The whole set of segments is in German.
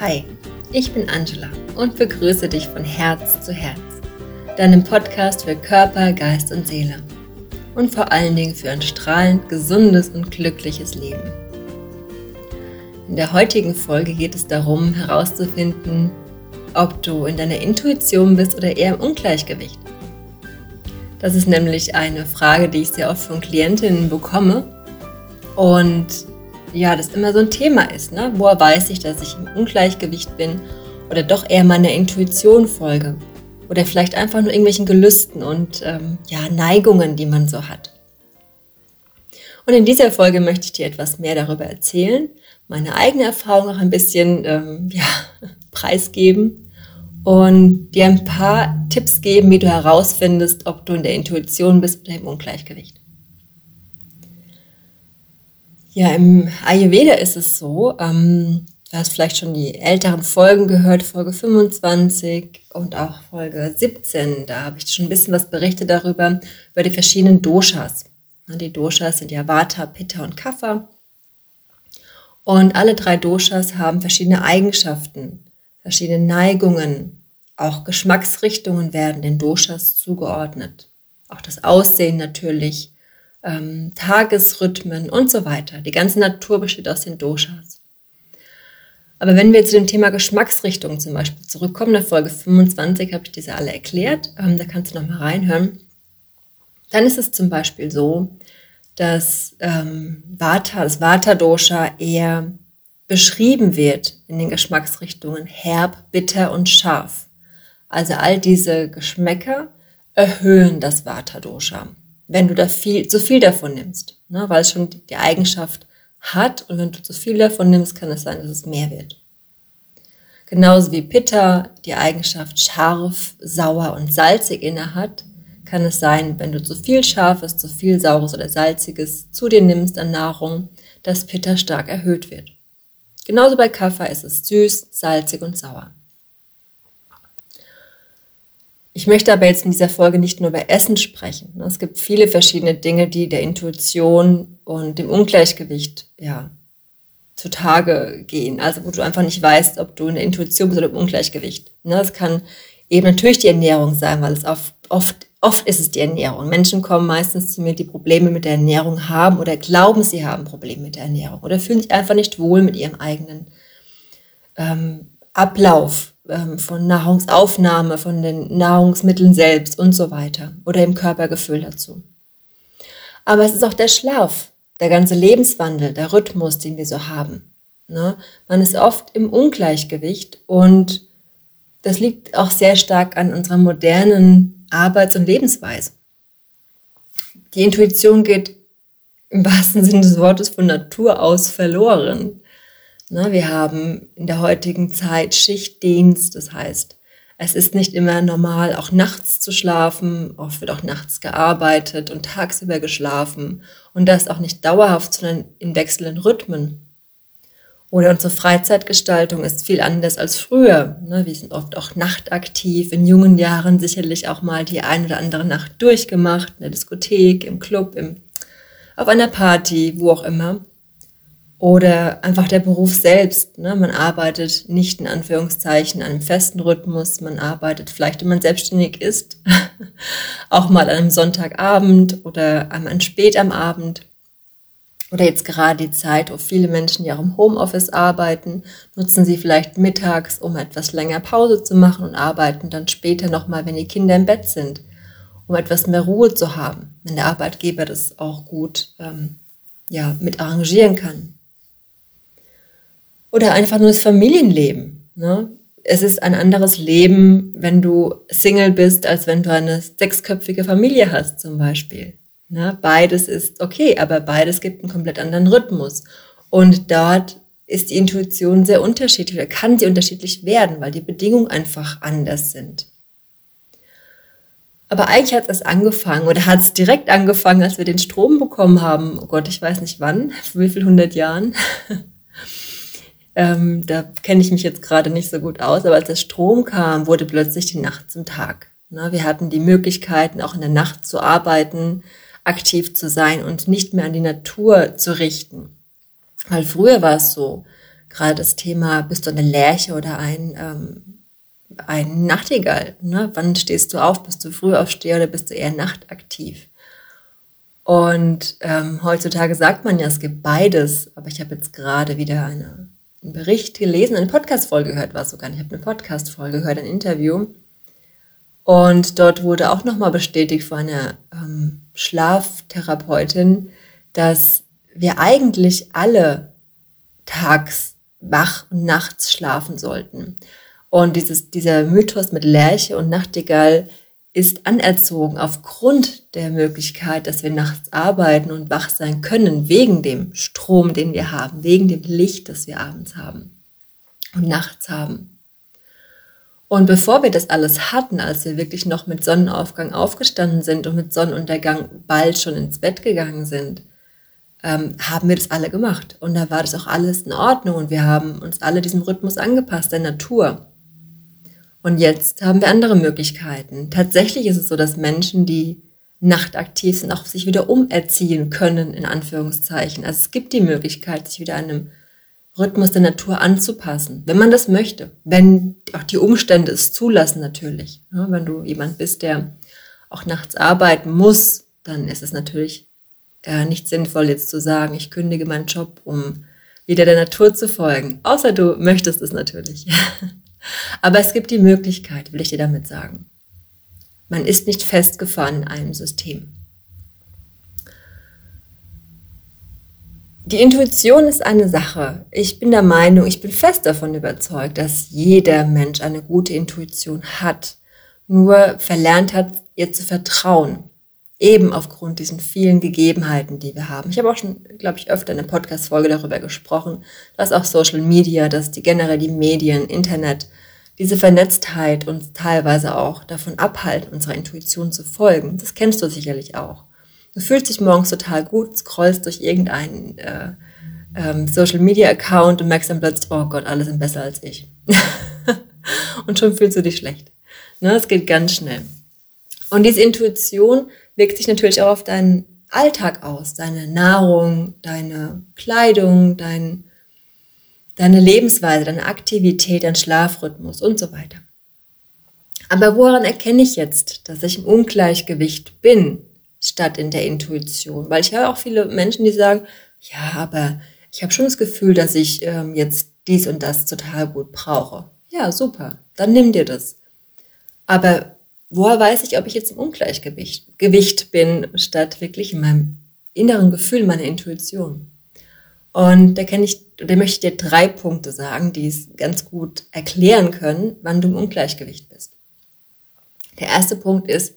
Hi, ich bin Angela und begrüße dich von Herz zu Herz, deinem Podcast für Körper, Geist und Seele und vor allen Dingen für ein strahlend, gesundes und glückliches Leben. In der heutigen Folge geht es darum herauszufinden, ob du in deiner Intuition bist oder eher im Ungleichgewicht. Das ist nämlich eine Frage, die ich sehr oft von Klientinnen bekomme und ja, das immer so ein Thema ist. Ne? Woher weiß ich, dass ich im Ungleichgewicht bin oder doch eher meiner Intuition folge? Oder vielleicht einfach nur irgendwelchen Gelüsten und ähm, ja, Neigungen, die man so hat. Und in dieser Folge möchte ich dir etwas mehr darüber erzählen, meine eigene Erfahrung auch ein bisschen ähm, ja, preisgeben und dir ein paar Tipps geben, wie du herausfindest, ob du in der Intuition bist oder im Ungleichgewicht. Ja, im Ayurveda ist es so, ähm, du hast vielleicht schon die älteren Folgen gehört, Folge 25 und auch Folge 17. Da habe ich schon ein bisschen was berichtet darüber, über die verschiedenen Doshas. Die Doshas sind ja Vata, Pitta und Kapha. Und alle drei Doshas haben verschiedene Eigenschaften, verschiedene Neigungen, auch Geschmacksrichtungen werden den Doshas zugeordnet. Auch das Aussehen natürlich, ähm, Tagesrhythmen und so weiter. Die ganze Natur besteht aus den Doshas. Aber wenn wir zu dem Thema Geschmacksrichtung zum Beispiel zurückkommen, in der Folge 25 habe ich diese alle erklärt, ähm, da kannst du noch mal reinhören. Dann ist es zum Beispiel so, dass ähm, Vata, das Vata-Dosha eher beschrieben wird in den Geschmacksrichtungen herb, bitter und scharf. Also all diese Geschmäcker erhöhen das Vata-Dosha wenn du da viel, zu viel davon nimmst, ne, weil es schon die Eigenschaft hat und wenn du zu viel davon nimmst, kann es sein, dass es mehr wird. Genauso wie Pitta die Eigenschaft scharf, sauer und salzig inne hat, kann es sein, wenn du zu viel Scharfes, zu viel Saures oder Salziges zu dir nimmst an Nahrung, dass Pitta stark erhöht wird. Genauso bei Kaffer ist es süß, salzig und sauer. Ich möchte aber jetzt in dieser Folge nicht nur über Essen sprechen. Es gibt viele verschiedene Dinge, die der Intuition und dem Ungleichgewicht ja, zutage gehen. Also wo du einfach nicht weißt, ob du in der Intuition bist oder im Ungleichgewicht. Ne, es kann eben natürlich die Ernährung sein, weil es oft, oft, oft ist es die Ernährung. Menschen kommen meistens zu mir, die Probleme mit der Ernährung haben oder glauben, sie haben Probleme mit der Ernährung oder fühlen sich einfach nicht wohl mit ihrem eigenen ähm, Ablauf ähm, von Nahrungsaufnahme, von den Nahrungsmitteln selbst und so weiter oder im Körpergefühl dazu. Aber es ist auch der Schlaf, der ganze Lebenswandel, der Rhythmus, den wir so haben. Ne? Man ist oft im Ungleichgewicht und das liegt auch sehr stark an unserer modernen Arbeits- und Lebensweise. Die Intuition geht im wahrsten Sinne des Wortes von Natur aus verloren. Ne, wir haben in der heutigen Zeit Schichtdienst, das heißt, es ist nicht immer normal, auch nachts zu schlafen. Oft wird auch nachts gearbeitet und tagsüber geschlafen. Und das auch nicht dauerhaft, sondern in wechselnden Rhythmen. Oder unsere Freizeitgestaltung ist viel anders als früher. Ne, wir sind oft auch nachtaktiv, in jungen Jahren sicherlich auch mal die ein oder andere Nacht durchgemacht, in der Diskothek, im Club, im, auf einer Party, wo auch immer. Oder einfach der Beruf selbst. Ne? Man arbeitet nicht in Anführungszeichen an einem festen Rhythmus. Man arbeitet vielleicht, wenn man selbstständig ist, auch mal an einem Sonntagabend oder einmal spät am Abend. Oder jetzt gerade die Zeit, wo viele Menschen ja auch im Homeoffice arbeiten, nutzen sie vielleicht mittags, um etwas länger Pause zu machen und arbeiten dann später nochmal, wenn die Kinder im Bett sind, um etwas mehr Ruhe zu haben, wenn der Arbeitgeber das auch gut ähm, ja, mit arrangieren kann. Oder einfach nur das Familienleben. Ne? Es ist ein anderes Leben, wenn du Single bist, als wenn du eine sechsköpfige Familie hast zum Beispiel. Ne? Beides ist okay, aber beides gibt einen komplett anderen Rhythmus. Und dort ist die Intuition sehr unterschiedlich oder kann sie unterschiedlich werden, weil die Bedingungen einfach anders sind. Aber eigentlich hat es angefangen oder hat es direkt angefangen, als wir den Strom bekommen haben. Oh Gott, ich weiß nicht wann, wie viel hundert Jahren. Ähm, da kenne ich mich jetzt gerade nicht so gut aus, aber als der Strom kam, wurde plötzlich die Nacht zum Tag. Ne? Wir hatten die Möglichkeiten, auch in der Nacht zu arbeiten, aktiv zu sein und nicht mehr an die Natur zu richten. Weil früher war es so, gerade das Thema, bist du eine Lerche oder ein, ähm, ein Nachtigall? Ne? Wann stehst du auf? Bist du früh aufsteher oder bist du eher nachtaktiv? Und ähm, heutzutage sagt man ja, es gibt beides. Aber ich habe jetzt gerade wieder eine, einen Bericht gelesen, eine Podcast-Folge gehört, war es sogar. Ich habe eine Podcast-Folge gehört, ein Interview. Und dort wurde auch nochmal bestätigt von einer ähm, Schlaftherapeutin, dass wir eigentlich alle tags wach und nachts schlafen sollten. Und dieses, dieser Mythos mit Lerche und Nachtigall ist anerzogen aufgrund der Möglichkeit, dass wir nachts arbeiten und wach sein können, wegen dem Strom, den wir haben, wegen dem Licht, das wir abends haben und nachts haben. Und bevor wir das alles hatten, als wir wirklich noch mit Sonnenaufgang aufgestanden sind und mit Sonnenuntergang bald schon ins Bett gegangen sind, ähm, haben wir das alle gemacht. Und da war das auch alles in Ordnung und wir haben uns alle diesem Rhythmus angepasst, der Natur. Und jetzt haben wir andere Möglichkeiten. Tatsächlich ist es so, dass Menschen, die nachtaktiv sind, auch sich wieder umerziehen können, in Anführungszeichen. Also es gibt die Möglichkeit, sich wieder einem Rhythmus der Natur anzupassen, wenn man das möchte, wenn auch die Umstände es zulassen natürlich. Ja, wenn du jemand bist, der auch nachts arbeiten muss, dann ist es natürlich äh, nicht sinnvoll, jetzt zu sagen, ich kündige meinen Job, um wieder der Natur zu folgen. Außer du möchtest es natürlich. Aber es gibt die Möglichkeit, will ich dir damit sagen. Man ist nicht festgefahren in einem System. Die Intuition ist eine Sache. Ich bin der Meinung, ich bin fest davon überzeugt, dass jeder Mensch eine gute Intuition hat, nur verlernt hat, ihr zu vertrauen. Eben aufgrund diesen vielen Gegebenheiten, die wir haben. Ich habe auch schon, glaube ich, öfter in einer Podcast-Folge darüber gesprochen, dass auch Social Media, dass die generell die Medien, Internet, diese Vernetztheit uns teilweise auch davon abhalten, unserer Intuition zu folgen. Das kennst du sicherlich auch. Du fühlst dich morgens total gut, scrollst durch irgendeinen äh, ähm, Social Media Account und merkst dann plötzlich, oh Gott, alle sind besser als ich. und schon fühlst du dich schlecht. Ne, es geht ganz schnell. Und diese Intuition wirkt sich natürlich auch auf deinen Alltag aus, deine Nahrung, deine Kleidung, dein, deine Lebensweise, deine Aktivität, dein Schlafrhythmus und so weiter. Aber woran erkenne ich jetzt, dass ich im Ungleichgewicht bin, statt in der Intuition? Weil ich habe auch viele Menschen, die sagen, ja, aber ich habe schon das Gefühl, dass ich ähm, jetzt dies und das total gut brauche. Ja, super, dann nimm dir das. Aber woher weiß ich, ob ich jetzt im Ungleichgewicht Gewicht bin, statt wirklich in meinem inneren Gefühl, meiner Intuition? Und da kann ich, da möchte ich dir drei Punkte sagen, die es ganz gut erklären können, wann du im Ungleichgewicht bist. Der erste Punkt ist,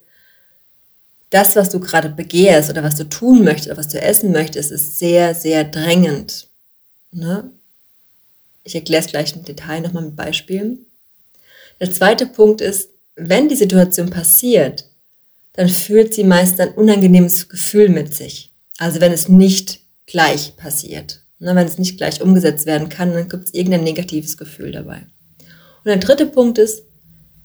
das, was du gerade begehrst oder was du tun möchtest oder was du essen möchtest, ist sehr, sehr drängend. Ne? Ich erkläre es gleich im Detail nochmal mit Beispielen. Der zweite Punkt ist, wenn die Situation passiert, dann führt sie meist ein unangenehmes Gefühl mit sich. Also wenn es nicht gleich passiert. Ne, wenn es nicht gleich umgesetzt werden kann, dann gibt es irgendein negatives Gefühl dabei. Und der dritte Punkt ist,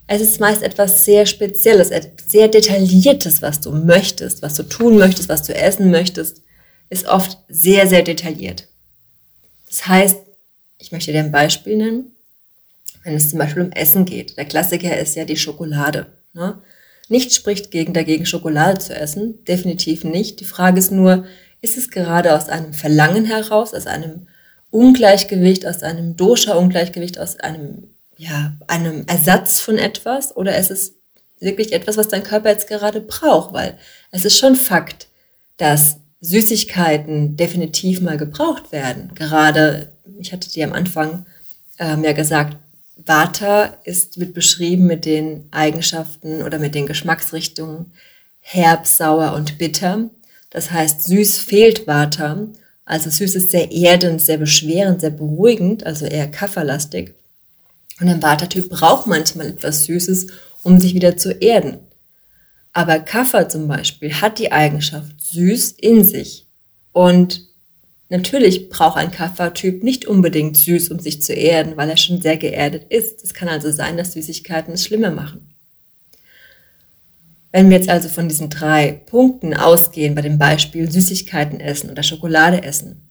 es ist meist etwas sehr Spezielles, sehr Detailliertes, was du möchtest, was du tun möchtest, was du essen möchtest, ist oft sehr, sehr detailliert. Das heißt, ich möchte dir ein Beispiel nennen wenn es zum Beispiel um Essen geht. Der Klassiker ist ja die Schokolade. Ne? Nichts spricht gegen dagegen, Schokolade zu essen. Definitiv nicht. Die Frage ist nur, ist es gerade aus einem Verlangen heraus, aus einem Ungleichgewicht, aus einem Dosha-Ungleichgewicht, aus einem, ja, einem Ersatz von etwas? Oder ist es wirklich etwas, was dein Körper jetzt gerade braucht? Weil es ist schon Fakt, dass Süßigkeiten definitiv mal gebraucht werden. Gerade, ich hatte dir am Anfang ähm, ja gesagt, Vata ist, wird beschrieben mit den Eigenschaften oder mit den Geschmacksrichtungen herb, sauer und bitter. Das heißt, süß fehlt Vata. Also süß ist sehr erdend, sehr beschwerend, sehr beruhigend, also eher kafferlastig. Und ein Vata-Typ braucht manchmal etwas Süßes, um sich wieder zu erden. Aber Kaffer zum Beispiel hat die Eigenschaft süß in sich. Und Natürlich braucht ein Kaffertyp nicht unbedingt süß, um sich zu erden, weil er schon sehr geerdet ist. Es kann also sein, dass Süßigkeiten es schlimmer machen. Wenn wir jetzt also von diesen drei Punkten ausgehen, bei dem Beispiel Süßigkeiten essen oder Schokolade essen,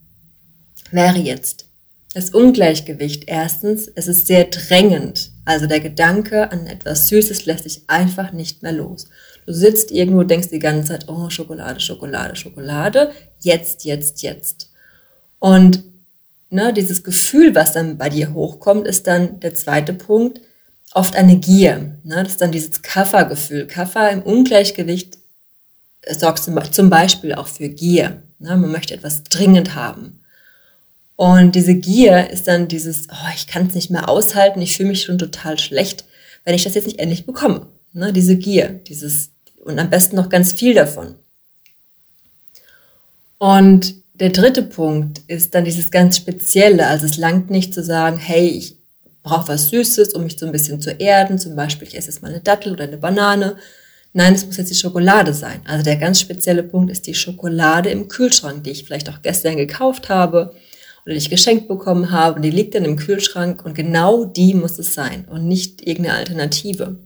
wäre jetzt Das Ungleichgewicht. Erstens, es ist sehr drängend. Also der Gedanke an etwas Süßes lässt sich einfach nicht mehr los. Du sitzt irgendwo, denkst die ganze Zeit, oh, Schokolade, Schokolade, Schokolade. Jetzt, jetzt, jetzt. Und ne, dieses Gefühl, was dann bei dir hochkommt, ist dann der zweite Punkt, oft eine Gier. Ne? Das ist dann dieses Kaffergefühl. Kaffer im Ungleichgewicht sorgt zum Beispiel auch für Gier. Ne? Man möchte etwas dringend haben. Und diese Gier ist dann dieses, oh, ich kann es nicht mehr aushalten, ich fühle mich schon total schlecht, wenn ich das jetzt nicht endlich bekomme. Ne? Diese Gier, dieses, und am besten noch ganz viel davon. Und der dritte Punkt ist dann dieses ganz Spezielle. Also es langt nicht zu sagen, hey, ich brauche was Süßes, um mich so ein bisschen zu erden. Zum Beispiel, ich esse jetzt mal eine Dattel oder eine Banane. Nein, es muss jetzt die Schokolade sein. Also der ganz spezielle Punkt ist die Schokolade im Kühlschrank, die ich vielleicht auch gestern gekauft habe oder die ich geschenkt bekommen habe. Und die liegt dann im Kühlschrank und genau die muss es sein und nicht irgendeine Alternative.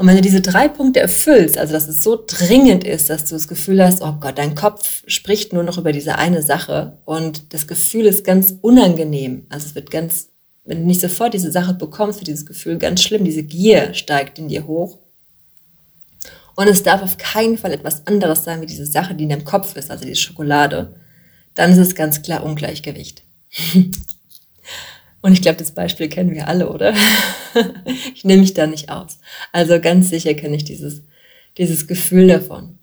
Und wenn du diese drei Punkte erfüllst, also dass es so dringend ist, dass du das Gefühl hast, oh Gott, dein Kopf spricht nur noch über diese eine Sache und das Gefühl ist ganz unangenehm. Also es wird ganz, wenn du nicht sofort diese Sache bekommst, wird dieses Gefühl ganz schlimm. Diese Gier steigt in dir hoch. Und es darf auf keinen Fall etwas anderes sein wie diese Sache, die in deinem Kopf ist, also die Schokolade. Dann ist es ganz klar Ungleichgewicht. Und ich glaube, das Beispiel kennen wir alle, oder? ich nehme mich da nicht aus. Also ganz sicher kenne ich dieses, dieses Gefühl davon.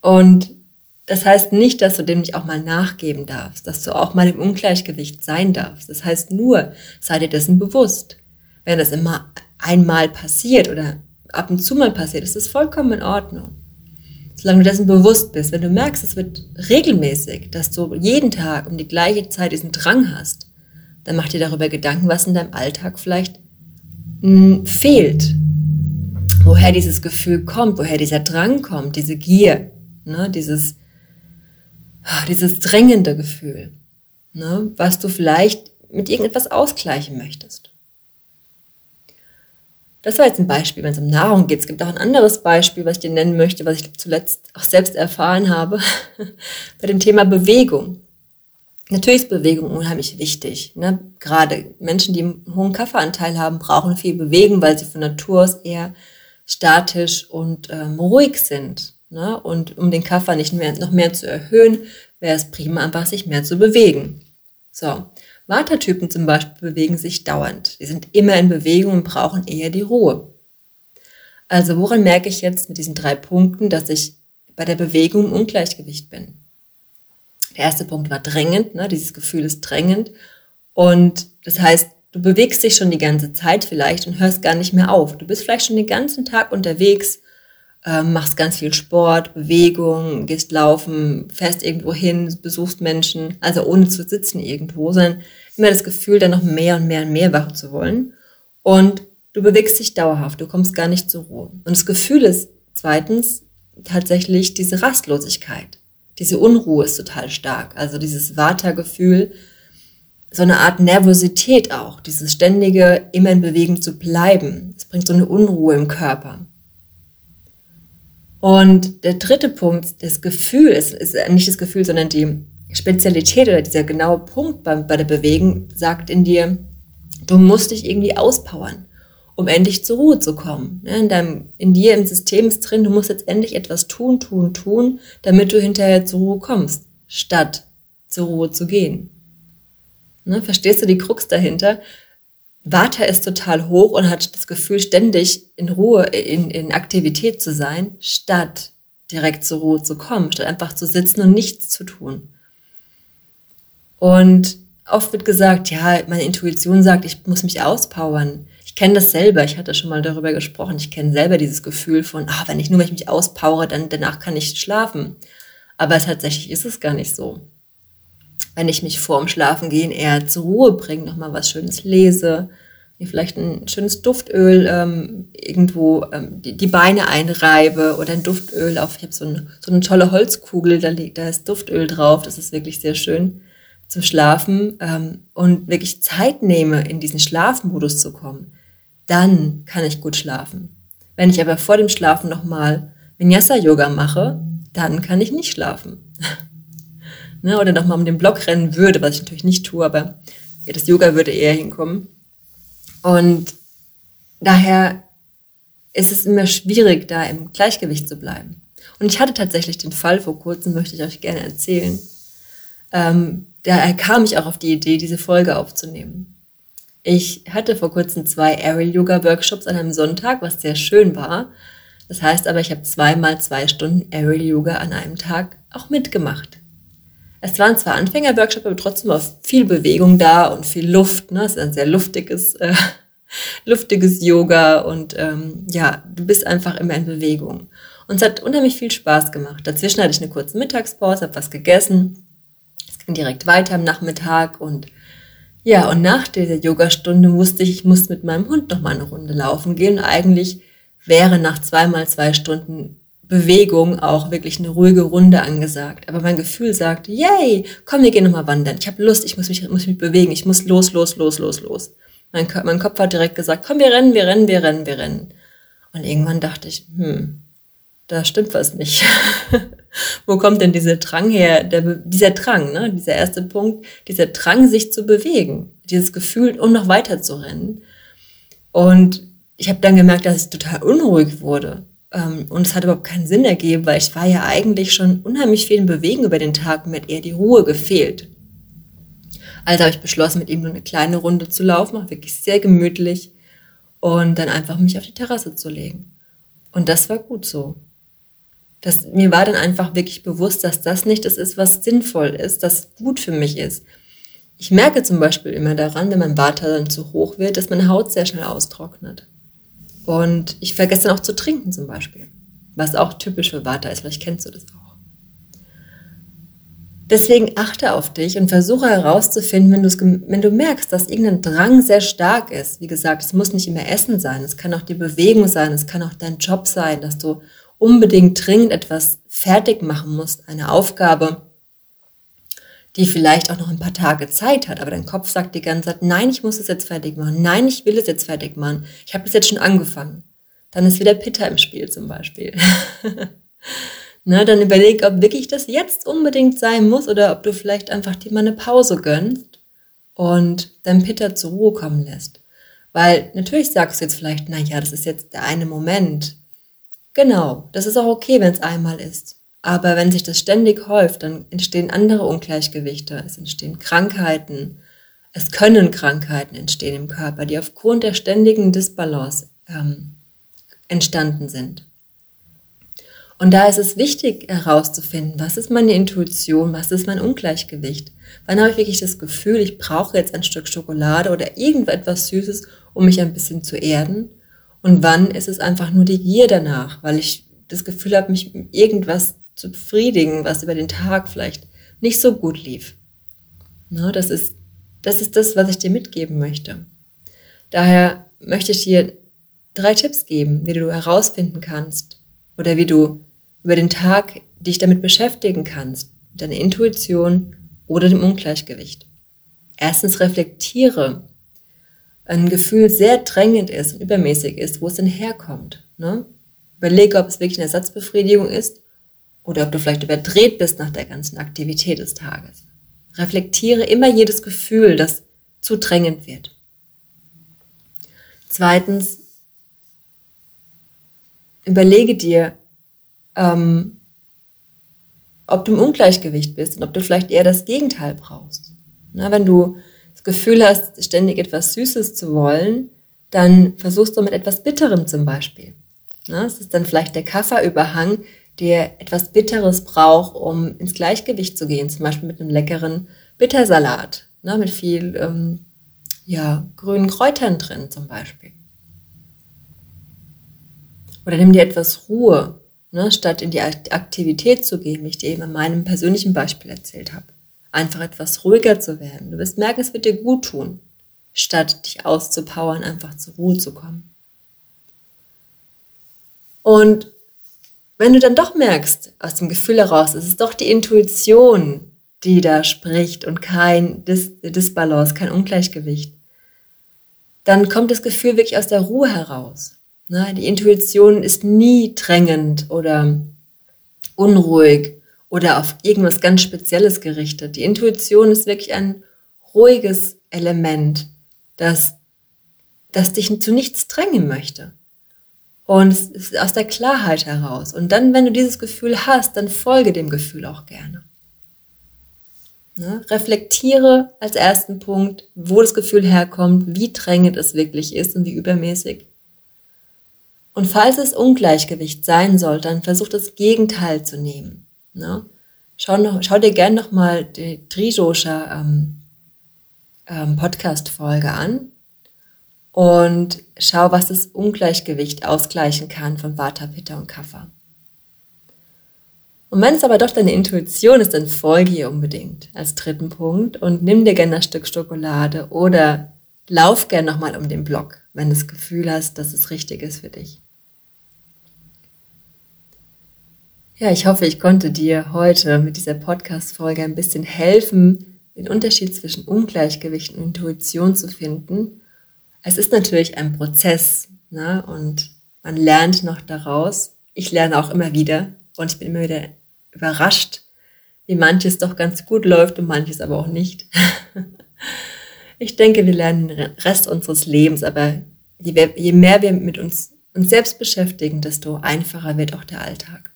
Und das heißt nicht, dass du dem nicht auch mal nachgeben darfst, dass du auch mal im Ungleichgewicht sein darfst. Das heißt nur, sei dir dessen bewusst. Wenn das immer einmal passiert oder ab und zu mal passiert, ist das vollkommen in Ordnung. Solange du dessen bewusst bist, wenn du merkst, es wird regelmäßig, dass du jeden Tag um die gleiche Zeit diesen Drang hast, dann mach dir darüber Gedanken, was in deinem Alltag vielleicht mh, hm, fehlt. Woher dieses Gefühl kommt, woher dieser Drang kommt, diese Gier, ne, dieses, ah, dieses drängende Gefühl, ne, was du vielleicht mit irgendetwas ausgleichen möchtest. Das war jetzt ein Beispiel, wenn es um Nahrung geht. Es gibt auch ein anderes Beispiel, was ich dir nennen möchte, was ich zuletzt auch selbst erfahren habe, bei dem Thema Bewegung. Natürlich ist Bewegung unheimlich wichtig. Ne? Gerade Menschen, die einen hohen Kaffeeanteil haben, brauchen viel Bewegung, weil sie von Natur aus eher statisch und ähm, ruhig sind. Ne? Und um den Kaffee nicht mehr, noch mehr zu erhöhen, wäre es prima, einfach sich mehr zu bewegen. So. Watertypen zum Beispiel bewegen sich dauernd. Die sind immer in Bewegung und brauchen eher die Ruhe. Also woran merke ich jetzt mit diesen drei Punkten, dass ich bei der Bewegung im Ungleichgewicht bin? Der erste Punkt war drängend, ne? dieses Gefühl ist drängend. Und das heißt, du bewegst dich schon die ganze Zeit vielleicht und hörst gar nicht mehr auf. Du bist vielleicht schon den ganzen Tag unterwegs, äh, machst ganz viel Sport, Bewegung, gehst laufen, fährst irgendwo hin, besuchst Menschen, also ohne zu sitzen irgendwo, sondern immer das Gefühl, dann noch mehr und mehr und mehr machen zu wollen. Und du bewegst dich dauerhaft, du kommst gar nicht zur Ruhe. Und das Gefühl ist zweitens tatsächlich diese Rastlosigkeit diese Unruhe ist total stark. Also dieses Vata-Gefühl, so eine Art Nervosität auch, dieses ständige immer in Bewegung zu bleiben. Es bringt so eine Unruhe im Körper. Und der dritte Punkt, das Gefühl, ist, ist nicht das Gefühl, sondern die Spezialität oder dieser genaue Punkt bei, bei der Bewegung sagt in dir, du musst dich irgendwie auspowern um endlich zur Ruhe zu kommen. In, deinem, in dir im System ist drin, du musst jetzt endlich etwas tun, tun, tun, damit du hinterher zur Ruhe kommst, statt zur Ruhe zu gehen. Ne, verstehst du die Krux dahinter? Vata ist total hoch und hat das Gefühl, ständig in Ruhe, in, in Aktivität zu sein, statt direkt zur Ruhe zu kommen, statt einfach zu sitzen und nichts zu tun. Und oft wird gesagt, ja, meine Intuition sagt, ich muss mich auspowern kenne das selber, ich hatte schon mal darüber gesprochen, ich kenne selber dieses Gefühl von, ah, wenn ich nur wenn ich mich auspowere, dann danach kann ich schlafen. Aber tatsächlich ist es gar nicht so. Wenn ich mich vorm Schlafen gehen eher zur Ruhe bringe, nochmal was Schönes lese, mir vielleicht ein schönes Duftöl ähm, irgendwo ähm, die, die, Beine einreibe oder ein Duftöl auf, ich habe so, ein, so eine tolle Holzkugel, da, liegt, da ist Duftöl drauf, das ist wirklich sehr schön zum Schlafen ähm, und wirklich Zeit nehme, in diesen Schlafmodus zu kommen, dann kann ich gut schlafen. Wenn ich aber vor dem Schlafen nochmal Vinyasa-Yoga mache, dann kann ich nicht schlafen. ne, oder nochmal um den Block rennen würde, was ich natürlich nicht tue, aber das Yoga würde eher hinkommen. Und daher ist es immer schwierig, da im Gleichgewicht zu bleiben. Und ich hatte tatsächlich den Fall vor kurzem, möchte ich euch gerne erzählen. Ähm, da kam ich auch auf die Idee, diese Folge aufzunehmen. Ich hatte vor kurzem zwei Aerial Yoga Workshops an einem Sonntag, was sehr schön war. Das heißt aber, ich habe zweimal zwei Stunden Aerial Yoga an einem Tag auch mitgemacht. Es waren zwar Anfänger-Workshops, aber trotzdem auch viel Bewegung da und viel Luft. Ne? Es ist ein sehr luftiges, äh, luftiges Yoga und ähm, ja, du bist einfach immer in Bewegung. Und es hat unheimlich viel Spaß gemacht. Dazwischen hatte ich eine kurze Mittagspause, habe was gegessen. Es ging direkt weiter am Nachmittag und ja, und nach dieser Yogastunde wusste ich, ich muss mit meinem Hund noch mal eine Runde laufen gehen. Und eigentlich wäre nach zweimal zwei Stunden Bewegung auch wirklich eine ruhige Runde angesagt. Aber mein Gefühl sagte, yay, komm, wir gehen nochmal wandern. Ich habe Lust, ich muss mich, muss mich bewegen, ich muss los, los, los, los, los. Mein, mein Kopf hat direkt gesagt, komm, wir rennen, wir rennen, wir rennen, wir rennen. Und irgendwann dachte ich, hm, da stimmt was nicht. Wo kommt denn dieser Drang her? Der, dieser Drang, ne? dieser erste Punkt, dieser Drang, sich zu bewegen, dieses Gefühl, um noch weiter zu rennen. Und ich habe dann gemerkt, dass ich total unruhig wurde. Ähm, und es hat überhaupt keinen Sinn ergeben, weil ich war ja eigentlich schon unheimlich viel in Bewegung über den Tag und mir hat eher die Ruhe gefehlt. Also habe ich beschlossen, mit ihm nur eine kleine Runde zu laufen, auch wirklich sehr gemütlich und dann einfach mich auf die Terrasse zu legen. Und das war gut so. Das, mir war dann einfach wirklich bewusst, dass das nicht das ist, was sinnvoll ist, das gut für mich ist. Ich merke zum Beispiel immer daran, wenn mein Water dann zu hoch wird, dass meine Haut sehr schnell austrocknet. Und ich vergesse dann auch zu trinken zum Beispiel, was auch typisch für Vata ist. Vielleicht kennst du das auch. Deswegen achte auf dich und versuche herauszufinden, wenn, wenn du merkst, dass irgendein Drang sehr stark ist. Wie gesagt, es muss nicht immer Essen sein, es kann auch die Bewegung sein, es kann auch dein Job sein, dass du unbedingt dringend etwas fertig machen musst, eine Aufgabe, die vielleicht auch noch ein paar Tage Zeit hat, aber dein Kopf sagt die ganze Zeit, nein, ich muss es jetzt fertig machen, nein, ich will es jetzt fertig machen, ich habe es jetzt schon angefangen. Dann ist wieder Pitta im Spiel zum Beispiel. Na, dann überleg, ob wirklich das jetzt unbedingt sein muss oder ob du vielleicht einfach dir mal eine Pause gönnst und dein Pitta zur Ruhe kommen lässt. Weil natürlich sagst du jetzt vielleicht, na ja, das ist jetzt der eine Moment. Genau, das ist auch okay, wenn es einmal ist. Aber wenn sich das ständig häuft, dann entstehen andere Ungleichgewichte, es entstehen Krankheiten, es können Krankheiten entstehen im Körper, die aufgrund der ständigen Disbalance ähm, entstanden sind. Und da ist es wichtig herauszufinden, was ist meine Intuition, was ist mein Ungleichgewicht. Wann habe ich wirklich das Gefühl, ich brauche jetzt ein Stück Schokolade oder irgendetwas Süßes, um mich ein bisschen zu erden? Und wann ist es einfach nur die Gier danach, weil ich das Gefühl habe, mich irgendwas zu befriedigen, was über den Tag vielleicht nicht so gut lief. Na, das, ist, das ist das, was ich dir mitgeben möchte. Daher möchte ich dir drei Tipps geben, wie du herausfinden kannst oder wie du über den Tag dich damit beschäftigen kannst, mit deiner Intuition oder dem Ungleichgewicht. Erstens reflektiere, ein Gefühl sehr drängend ist und übermäßig ist, wo es denn herkommt. Ne? Überlege, ob es wirklich eine Ersatzbefriedigung ist oder ob du vielleicht überdreht bist nach der ganzen Aktivität des Tages. Reflektiere immer jedes Gefühl, das zu drängend wird. Zweitens, überlege dir, ähm, ob du im Ungleichgewicht bist und ob du vielleicht eher das Gegenteil brauchst. Na, wenn du Gefühl hast, ständig etwas Süßes zu wollen, dann versuchst du mit etwas Bitterem zum Beispiel. Na, es ist dann vielleicht der Kafferüberhang, der etwas Bitteres braucht, um ins Gleichgewicht zu gehen, zum Beispiel mit einem leckeren Bittersalat, ne, mit viel ähm, ja, grünen Kräutern drin zum Beispiel. Oder nimm dir etwas Ruhe, ne, statt in die Aktivität zu gehen, wie ich dir eben in meinem persönlichen Beispiel erzählt habe. Einfach etwas ruhiger zu werden. Du wirst merken, es wird dir gut tun, statt dich auszupowern, einfach zur Ruhe zu kommen. Und wenn du dann doch merkst, aus dem Gefühl heraus, es ist doch die Intuition, die da spricht und kein Dis Disbalance, kein Ungleichgewicht, dann kommt das Gefühl wirklich aus der Ruhe heraus. Die Intuition ist nie drängend oder unruhig oder auf irgendwas ganz Spezielles gerichtet. Die Intuition ist wirklich ein ruhiges Element, das, das dich zu nichts drängen möchte. Und es ist aus der Klarheit heraus. Und dann, wenn du dieses Gefühl hast, dann folge dem Gefühl auch gerne. Ne? Reflektiere als ersten Punkt, wo das Gefühl herkommt, wie drängend es wirklich ist und wie übermäßig. Und falls es Ungleichgewicht sein soll, dann versuch das Gegenteil zu nehmen. Ne? Schau, noch, schau dir gerne nochmal die Trijosha ähm, ähm, Podcast-Folge an und schau, was das Ungleichgewicht ausgleichen kann von Vata, Pitta und Kapha. Und wenn es aber doch deine Intuition ist, dann folge ihr unbedingt als dritten Punkt und nimm dir gerne ein Stück Schokolade oder lauf gerne nochmal um den Block, wenn du das Gefühl hast, dass es richtig ist für dich. Ja, ich hoffe, ich konnte dir heute mit dieser Podcast-Folge ein bisschen helfen, den Unterschied zwischen Ungleichgewicht und Intuition zu finden. Es ist natürlich ein Prozess ne? und man lernt noch daraus. Ich lerne auch immer wieder und ich bin immer wieder überrascht, wie manches doch ganz gut läuft und manches aber auch nicht. ich denke, wir lernen den Rest unseres Lebens, aber je, mehr wir mit uns, uns selbst beschäftigen, desto einfacher wird auch der Alltag.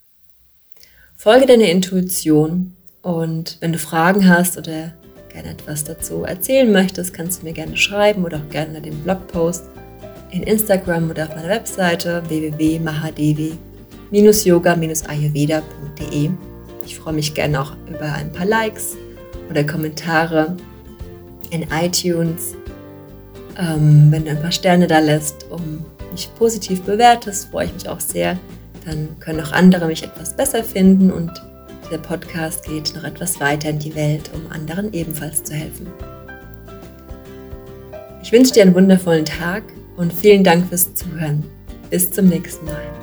Folge deiner Intuition und wenn du Fragen hast oder gerne etwas dazu erzählen möchtest, kannst du mir gerne schreiben oder auch gerne den Blogpost in Instagram oder auf meiner Webseite www.mahadevi-yoga-ayurveda.de. Ich freue mich gerne auch über ein paar Likes oder Kommentare in iTunes. Ähm, wenn du ein paar Sterne da lässt, um mich positiv bewertest, freue ich mich auch sehr. Dann können auch andere mich etwas besser finden und der Podcast geht noch etwas weiter in die Welt, um anderen ebenfalls zu helfen. Ich wünsche dir einen wundervollen Tag und vielen Dank fürs Zuhören. Bis zum nächsten Mal.